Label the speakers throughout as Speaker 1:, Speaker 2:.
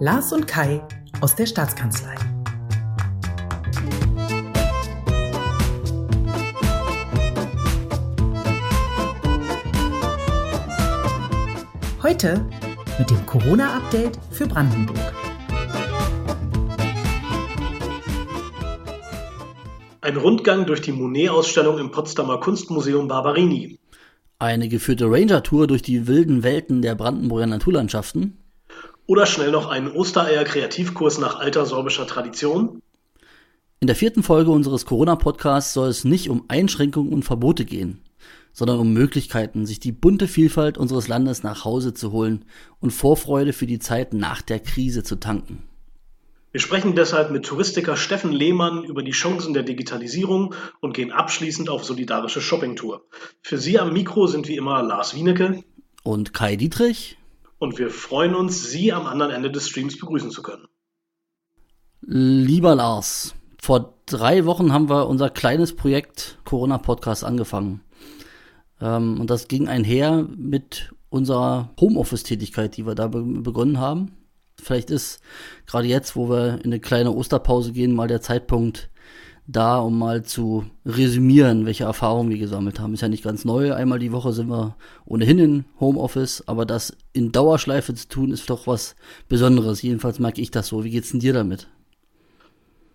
Speaker 1: Lars und Kai aus der Staatskanzlei. Heute mit dem Corona-Update für Brandenburg.
Speaker 2: Ein Rundgang durch die Monet-Ausstellung im Potsdamer Kunstmuseum Barberini.
Speaker 3: Eine geführte Ranger-Tour durch die wilden Welten der Brandenburger Naturlandschaften.
Speaker 2: Oder schnell noch einen Ostereier-Kreativkurs nach alter sorbischer Tradition.
Speaker 3: In der vierten Folge unseres Corona-Podcasts soll es nicht um Einschränkungen und Verbote gehen, sondern um Möglichkeiten, sich die bunte Vielfalt unseres Landes nach Hause zu holen und Vorfreude für die Zeit nach der Krise zu tanken.
Speaker 2: Wir sprechen deshalb mit Touristiker Steffen Lehmann über die Chancen der Digitalisierung und gehen abschließend auf solidarische Shoppingtour. Für Sie am Mikro sind wie immer Lars Wienecke
Speaker 3: und Kai Dietrich.
Speaker 2: Und wir freuen uns, Sie am anderen Ende des Streams begrüßen zu können.
Speaker 3: Lieber Lars, vor drei Wochen haben wir unser kleines Projekt Corona Podcast angefangen. Ähm, und das ging einher mit unserer Homeoffice-Tätigkeit, die wir da begonnen haben. Vielleicht ist gerade jetzt, wo wir in eine kleine Osterpause gehen, mal der Zeitpunkt da, um mal zu resümieren, welche Erfahrungen wir gesammelt haben. Ist ja nicht ganz neu. Einmal die Woche sind wir ohnehin in Homeoffice, aber das in Dauerschleife zu tun, ist doch was Besonderes. Jedenfalls merke ich das so. Wie geht's denn dir damit?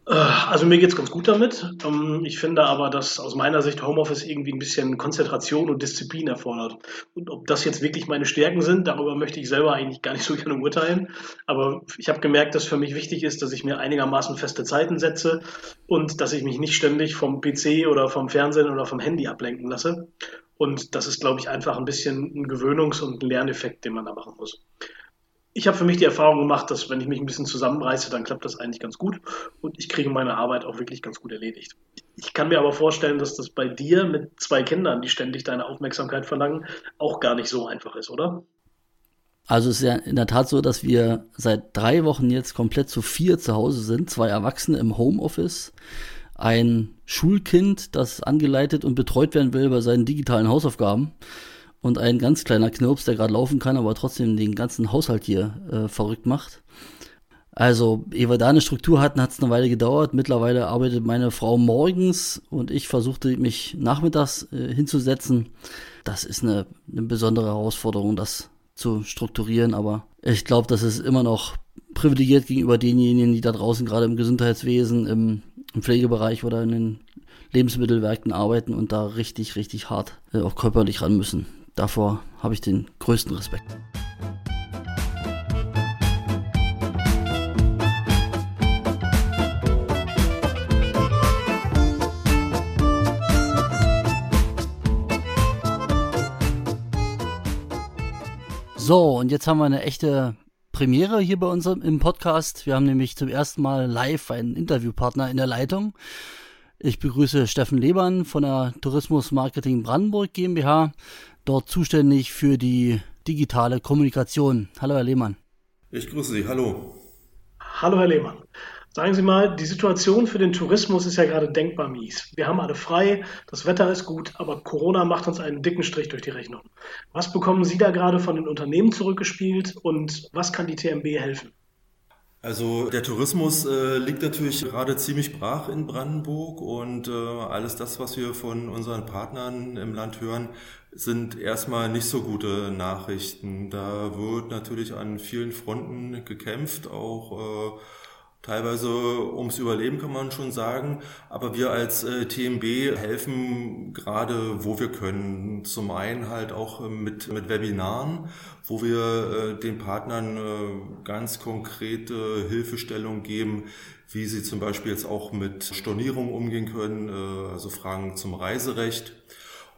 Speaker 2: Äh, also mir geht es ganz gut damit. Ähm, ich finde aber, dass aus meiner Sicht Homeoffice irgendwie ein bisschen Konzentration und Disziplin erfordert. Und ob das jetzt wirklich meine Stärken sind, darüber möchte ich selber eigentlich gar nicht so gerne urteilen. Aber ich habe gemerkt, dass für mich wichtig ist, dass ich mir einigermaßen feste Zeiten setze und dass ich mich nicht ständig vom PC oder vom Fernsehen oder vom Handy ablenken lasse. Und das ist, glaube ich, einfach ein bisschen ein Gewöhnungs- und Lerneffekt, den man da machen muss ich habe für mich die Erfahrung gemacht, dass wenn ich mich ein bisschen zusammenreiße, dann klappt das eigentlich ganz gut und ich kriege meine Arbeit auch wirklich ganz gut erledigt. Ich kann mir aber vorstellen, dass das bei dir mit zwei Kindern, die ständig deine Aufmerksamkeit verlangen, auch gar nicht so einfach ist, oder?
Speaker 3: Also es ist ja in der Tat so, dass wir seit drei Wochen jetzt komplett zu vier zu Hause sind, zwei Erwachsene im Homeoffice, ein Schulkind, das angeleitet und betreut werden will bei seinen digitalen Hausaufgaben und ein ganz kleiner Knirps, der gerade laufen kann, aber trotzdem den ganzen Haushalt hier äh, verrückt macht. Also, ehe wir da eine Struktur hatten, hat es eine Weile gedauert. Mittlerweile arbeitet meine Frau morgens und ich versuchte mich nachmittags äh, hinzusetzen. Das ist eine, eine besondere Herausforderung, das zu strukturieren, aber ich glaube, das ist immer noch privilegiert gegenüber denjenigen, die da draußen gerade im Gesundheitswesen, im, im Pflegebereich oder in den Lebensmittelwerken arbeiten und da richtig, richtig hart äh, auch körperlich ran müssen. Davor habe ich den größten Respekt. So, und jetzt haben wir eine echte Premiere hier bei uns im Podcast. Wir haben nämlich zum ersten Mal live einen Interviewpartner in der Leitung. Ich begrüße Steffen Lebern von der Tourismus Marketing Brandenburg GmbH dort zuständig für die digitale Kommunikation. Hallo, Herr Lehmann.
Speaker 4: Ich grüße Sie. Hallo.
Speaker 2: Hallo, Herr Lehmann. Sagen Sie mal, die Situation für den Tourismus ist ja gerade denkbar mies. Wir haben alle frei, das Wetter ist gut, aber Corona macht uns einen dicken Strich durch die Rechnung. Was bekommen Sie da gerade von den Unternehmen zurückgespielt und was kann die TMB helfen?
Speaker 4: Also der Tourismus äh, liegt natürlich gerade ziemlich brach in Brandenburg und äh, alles das, was wir von unseren Partnern im Land hören, sind erstmal nicht so gute Nachrichten. Da wird natürlich an vielen Fronten gekämpft, auch äh, teilweise ums Überleben kann man schon sagen. Aber wir als äh, TMB helfen gerade, wo wir können. Zum einen halt auch mit, mit Webinaren, wo wir äh, den Partnern äh, ganz konkrete Hilfestellung geben, wie sie zum Beispiel jetzt auch mit Stornierung umgehen können, äh, also Fragen zum Reiserecht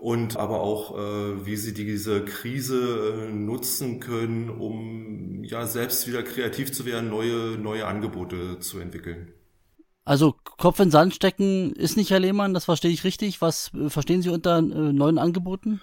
Speaker 4: und aber auch, äh, wie sie diese Krise äh, nutzen können, um ja selbst wieder kreativ zu werden, neue, neue Angebote zu entwickeln.
Speaker 3: Also Kopf in Sand stecken ist nicht, Herr Lehmann, das verstehe ich richtig. Was äh, verstehen Sie unter äh, neuen Angeboten?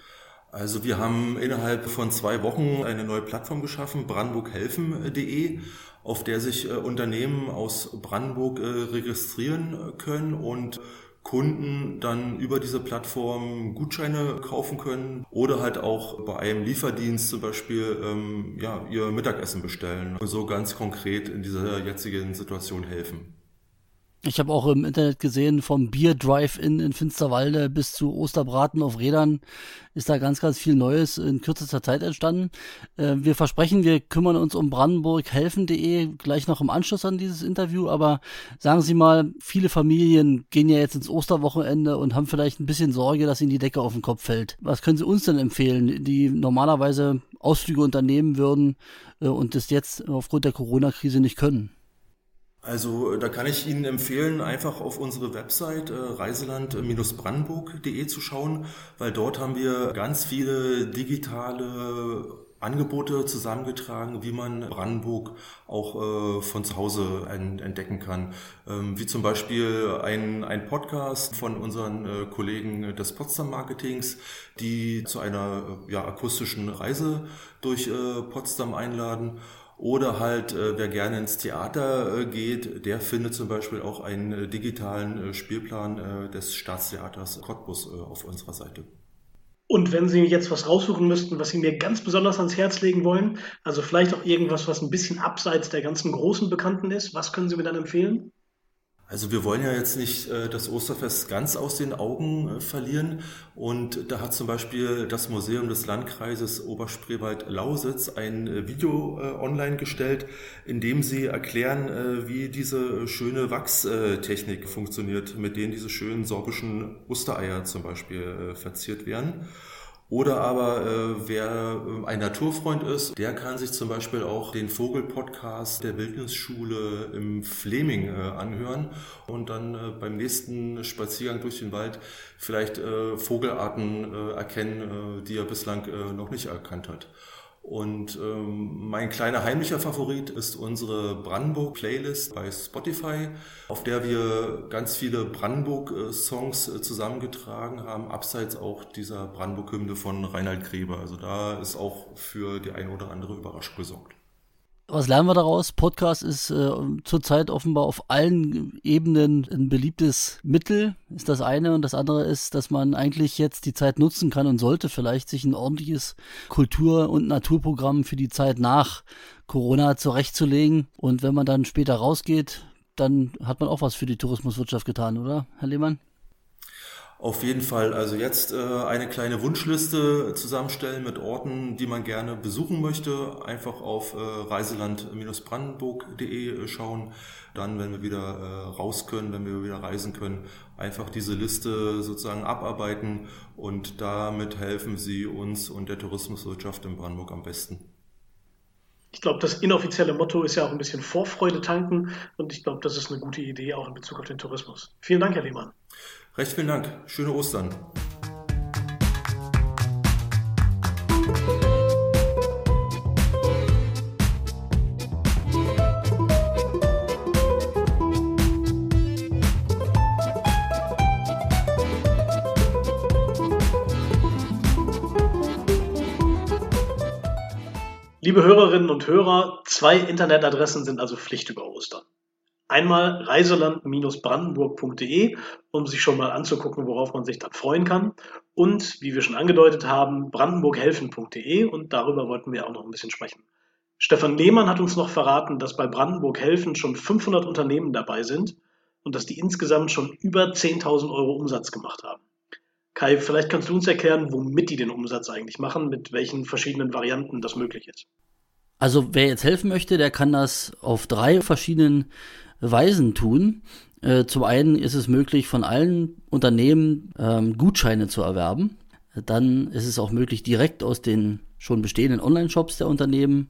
Speaker 4: Also wir haben innerhalb von zwei Wochen eine neue Plattform geschaffen, brandenburghelfen.de, auf der sich äh, Unternehmen aus Brandenburg äh, registrieren können und Kunden dann über diese Plattform Gutscheine kaufen können oder halt auch bei einem Lieferdienst zum Beispiel ähm, ja, ihr Mittagessen bestellen und so ganz konkret in dieser jetzigen Situation helfen.
Speaker 3: Ich habe auch im Internet gesehen, vom Bier Drive-In in Finsterwalde bis zu Osterbraten auf Rädern ist da ganz, ganz viel Neues in kürzester Zeit entstanden. Äh, wir versprechen, wir kümmern uns um brandenburghelfen.de gleich noch im Anschluss an dieses Interview, aber sagen Sie mal, viele Familien gehen ja jetzt ins Osterwochenende und haben vielleicht ein bisschen Sorge, dass ihnen die Decke auf den Kopf fällt. Was können Sie uns denn empfehlen, die normalerweise Ausflüge unternehmen würden äh, und das jetzt aufgrund der Corona-Krise nicht können?
Speaker 4: Also da kann ich Ihnen empfehlen, einfach auf unsere Website äh, reiseland-brandenburg.de zu schauen, weil dort haben wir ganz viele digitale Angebote zusammengetragen, wie man Brandenburg auch äh, von zu Hause entdecken kann. Ähm, wie zum Beispiel ein, ein Podcast von unseren äh, Kollegen des Potsdam Marketings, die zu einer äh, ja, akustischen Reise durch äh, Potsdam einladen. Oder halt, äh, wer gerne ins Theater äh, geht, der findet zum Beispiel auch einen äh, digitalen Spielplan des Staatstheaters Cottbus auf unserer Seite.
Speaker 2: Und wenn Sie jetzt was raussuchen müssten, was Sie mir ganz besonders ans Herz legen wollen, also vielleicht auch irgendwas, was ein bisschen abseits der ganzen großen Bekannten ist, was können Sie mir dann empfehlen?
Speaker 4: Also wir wollen ja jetzt nicht äh, das Osterfest ganz aus den Augen äh, verlieren. Und da hat zum Beispiel das Museum des Landkreises Oberspreewald-Lausitz ein äh, Video online gestellt, in dem sie erklären, wie diese schöne Wachstechnik funktioniert, mit denen diese schönen sorbischen Ostereier zum Beispiel verziert werden. Oder aber äh, wer äh, ein Naturfreund ist, der kann sich zum Beispiel auch den Vogelpodcast der Wildnisschule im Fleming äh, anhören und dann äh, beim nächsten Spaziergang durch den Wald vielleicht äh, Vogelarten äh, erkennen, äh, die er bislang äh, noch nicht erkannt hat. Und ähm, mein kleiner heimlicher Favorit ist unsere Brandenburg-Playlist bei Spotify, auf der wir ganz viele Brandenburg-Songs äh, zusammengetragen haben, abseits auch dieser Brandenburg-Hymne von Reinhard Grebe. Also da ist auch für die eine oder andere Überraschung gesorgt.
Speaker 3: Was lernen wir daraus? Podcast ist äh, zurzeit offenbar auf allen Ebenen ein beliebtes Mittel, ist das eine. Und das andere ist, dass man eigentlich jetzt die Zeit nutzen kann und sollte vielleicht sich ein ordentliches Kultur- und Naturprogramm für die Zeit nach Corona zurechtzulegen. Und wenn man dann später rausgeht, dann hat man auch was für die Tourismuswirtschaft getan, oder, Herr Lehmann?
Speaker 4: Auf jeden Fall. Also jetzt äh, eine kleine Wunschliste zusammenstellen mit Orten, die man gerne besuchen möchte. Einfach auf äh, reiseland-brandenburg.de äh, schauen. Dann, wenn wir wieder äh, raus können, wenn wir wieder reisen können, einfach diese Liste sozusagen abarbeiten und damit helfen Sie uns und der Tourismuswirtschaft in Brandenburg am besten.
Speaker 2: Ich glaube, das inoffizielle Motto ist ja auch ein bisschen Vorfreude tanken und ich glaube, das ist eine gute Idee auch in Bezug auf den Tourismus. Vielen Dank, Herr Lehmann.
Speaker 4: Recht vielen Dank. Schöne Ostern.
Speaker 2: Liebe Hörerinnen und Hörer, zwei Internetadressen sind also Pflicht über Ostern. Einmal reiseland-brandenburg.de, um sich schon mal anzugucken, worauf man sich dann freuen kann. Und, wie wir schon angedeutet haben, brandenburghelfen.de und darüber wollten wir auch noch ein bisschen sprechen. Stefan Lehmann hat uns noch verraten, dass bei Brandenburg Helfen schon 500 Unternehmen dabei sind und dass die insgesamt schon über 10.000 Euro Umsatz gemacht haben. Kai, vielleicht kannst du uns erklären, womit die den Umsatz eigentlich machen, mit welchen verschiedenen Varianten das möglich ist.
Speaker 3: Also wer jetzt helfen möchte, der kann das auf drei verschiedenen Weisen tun. Äh, zum einen ist es möglich, von allen Unternehmen ähm, Gutscheine zu erwerben. Dann ist es auch möglich, direkt aus den schon bestehenden Online-Shops der Unternehmen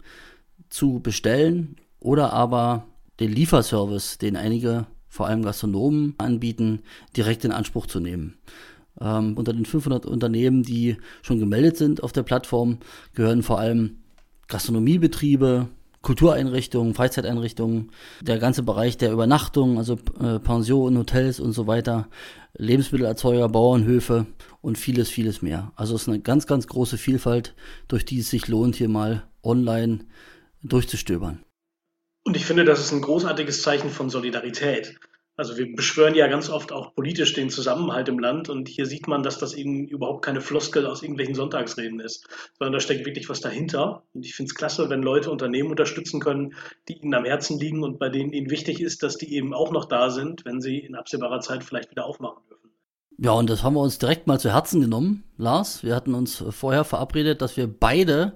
Speaker 3: zu bestellen oder aber den Lieferservice, den einige, vor allem Gastronomen, anbieten, direkt in Anspruch zu nehmen. Ähm, unter den 500 Unternehmen, die schon gemeldet sind auf der Plattform, gehören vor allem Gastronomiebetriebe, Kultureinrichtungen, Freizeiteinrichtungen, der ganze Bereich der Übernachtung, also äh, Pensionen, Hotels und so weiter, Lebensmittelerzeuger, Bauernhöfe und vieles, vieles mehr. Also es ist eine ganz, ganz große Vielfalt, durch die es sich lohnt, hier mal online durchzustöbern.
Speaker 2: Und ich finde, das ist ein großartiges Zeichen von Solidarität. Also wir beschwören ja ganz oft auch politisch den Zusammenhalt im Land und hier sieht man, dass das eben überhaupt keine Floskel aus irgendwelchen Sonntagsreden ist, sondern da steckt wirklich was dahinter. Und ich finde es klasse, wenn Leute Unternehmen unterstützen können, die ihnen am Herzen liegen und bei denen ihnen wichtig ist, dass die eben auch noch da sind, wenn sie in absehbarer Zeit vielleicht wieder aufmachen dürfen.
Speaker 3: Ja, und das haben wir uns direkt mal zu Herzen genommen, Lars. Wir hatten uns vorher verabredet, dass wir beide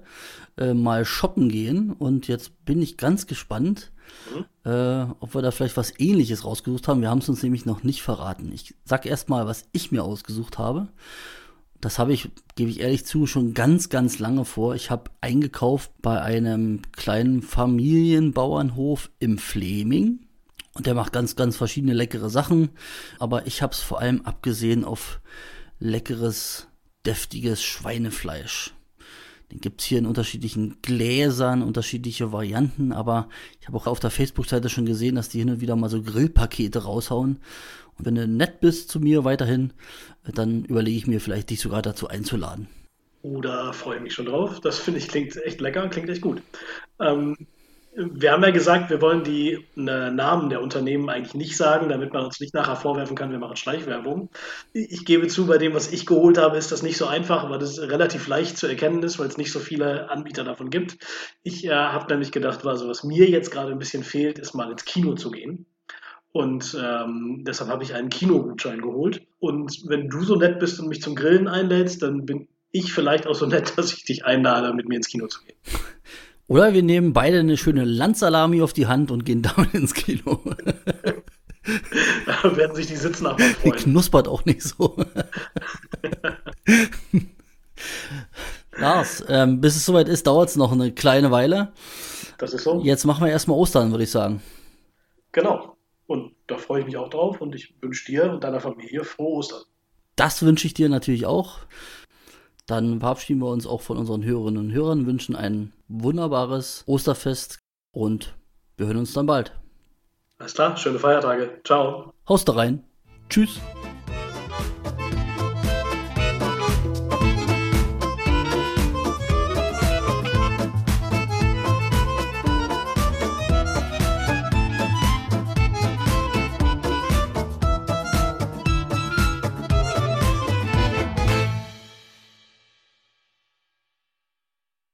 Speaker 3: äh, mal shoppen gehen und jetzt bin ich ganz gespannt, Mhm. Äh, ob wir da vielleicht was ähnliches rausgesucht haben. Wir haben es uns nämlich noch nicht verraten. Ich sag erst mal, was ich mir ausgesucht habe. Das habe ich, gebe ich ehrlich zu, schon ganz, ganz lange vor. Ich habe eingekauft bei einem kleinen Familienbauernhof im Fleming. Und der macht ganz, ganz verschiedene leckere Sachen. Aber ich habe es vor allem abgesehen auf leckeres, deftiges Schweinefleisch. Den gibt's hier in unterschiedlichen Gläsern, unterschiedliche Varianten, aber ich habe auch auf der Facebook-Seite schon gesehen, dass die hin und wieder mal so Grillpakete raushauen. Und wenn du nett bist zu mir weiterhin, dann überlege ich mir vielleicht, dich sogar dazu einzuladen.
Speaker 2: Oh, da freue ich mich schon drauf. Das finde ich klingt echt lecker, klingt echt gut. Ähm, wir haben ja gesagt, wir wollen die ne, Namen der Unternehmen eigentlich nicht sagen, damit man uns nicht nachher vorwerfen kann, wir machen Schleichwerbung. Ich gebe zu, bei dem, was ich geholt habe, ist das nicht so einfach, weil das relativ leicht zu erkennen ist, weil es nicht so viele Anbieter davon gibt. Ich äh, habe nämlich gedacht, also was mir jetzt gerade ein bisschen fehlt, ist mal ins Kino zu gehen. Und ähm, deshalb habe ich einen Kinogutschein geholt. Und wenn du so nett bist und mich zum Grillen einlädst, dann bin ich vielleicht auch so nett, dass ich dich einlade, mit mir ins Kino zu gehen.
Speaker 3: Oder wir nehmen beide eine schöne Landsalami auf die Hand und gehen damit ins Kino.
Speaker 2: da werden sich die Sitznachbarn freuen.
Speaker 3: Die knuspert auch nicht so. Lars, ähm, bis es soweit ist, dauert es noch eine kleine Weile.
Speaker 2: Das ist so.
Speaker 3: Jetzt machen wir erstmal Ostern, würde ich sagen.
Speaker 2: Genau. Und da freue ich mich auch drauf und ich wünsche dir und deiner Familie frohe Ostern.
Speaker 3: Das wünsche ich dir natürlich auch. Dann verabschieden wir uns auch von unseren Hörerinnen und Hörern, wünschen ein wunderbares Osterfest und wir hören uns dann bald.
Speaker 2: Alles klar, schöne Feiertage. Ciao.
Speaker 3: Haust da rein. Tschüss.